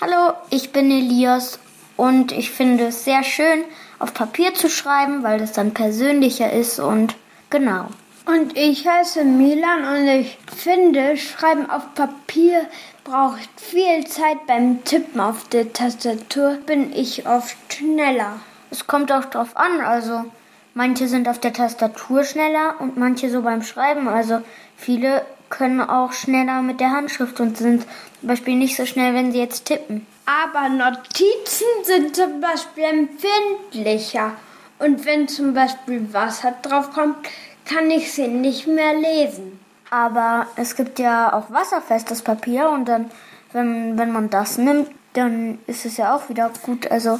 Hallo, ich bin Elias und ich finde es sehr schön, auf Papier zu schreiben, weil das dann persönlicher ist und genau. Und ich heiße Milan und ich finde, Schreiben auf Papier braucht viel Zeit beim Tippen auf der Tastatur, bin ich oft schneller. Es kommt auch drauf an, also manche sind auf der Tastatur schneller und manche so beim Schreiben. Also viele können auch schneller mit der Handschrift und sind zum Beispiel nicht so schnell, wenn sie jetzt tippen. Aber Notizen sind zum Beispiel empfindlicher. Und wenn zum Beispiel Wasser drauf kommt, kann ich sie nicht mehr lesen. Aber es gibt ja auch wasserfestes Papier und dann, wenn, wenn man das nimmt, dann ist es ja auch wieder gut. Also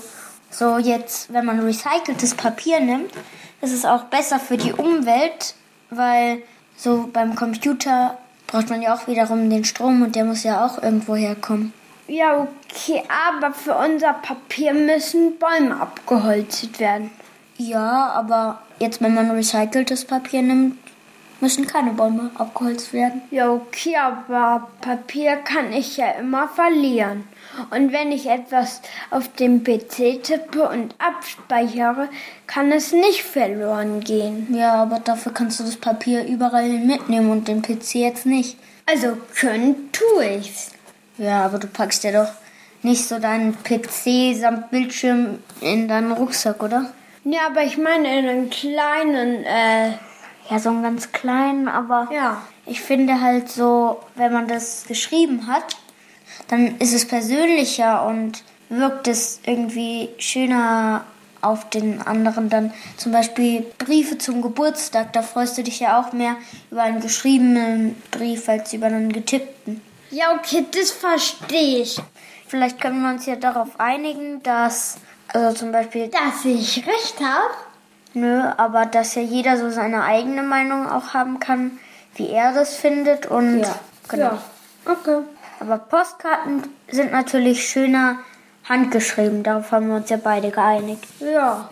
so jetzt, wenn man recyceltes Papier nimmt, ist es auch besser für die Umwelt, weil so beim Computer braucht man ja auch wiederum den Strom und der muss ja auch irgendwo herkommen. Ja, okay, aber für unser Papier müssen Bäume abgeholzt werden. Ja, aber jetzt, wenn man recyceltes Papier nimmt, müssen keine Bäume abgeholzt werden. Ja, okay, aber Papier kann ich ja immer verlieren. Und wenn ich etwas auf dem PC tippe und abspeichere, kann es nicht verloren gehen. Ja, aber dafür kannst du das Papier überall mitnehmen und den PC jetzt nicht. Also können tue ich's. Ja, aber du packst ja doch nicht so deinen PC samt Bildschirm in deinen Rucksack, oder? Ja, aber ich meine in einen kleinen, äh, ja, so einen ganz kleinen, aber ja. ich finde halt so, wenn man das geschrieben hat, dann ist es persönlicher und wirkt es irgendwie schöner auf den anderen dann zum Beispiel Briefe zum Geburtstag. Da freust du dich ja auch mehr über einen geschriebenen Brief als über einen getippten. Ja, okay, das verstehe ich. Vielleicht können wir uns ja darauf einigen, dass, also zum Beispiel, dass ich recht habe. Nö, aber dass ja jeder so seine eigene Meinung auch haben kann, wie er das findet und ja. genau. Ja. Okay. Aber Postkarten sind natürlich schöner handgeschrieben. Darauf haben wir uns ja beide geeinigt. Ja.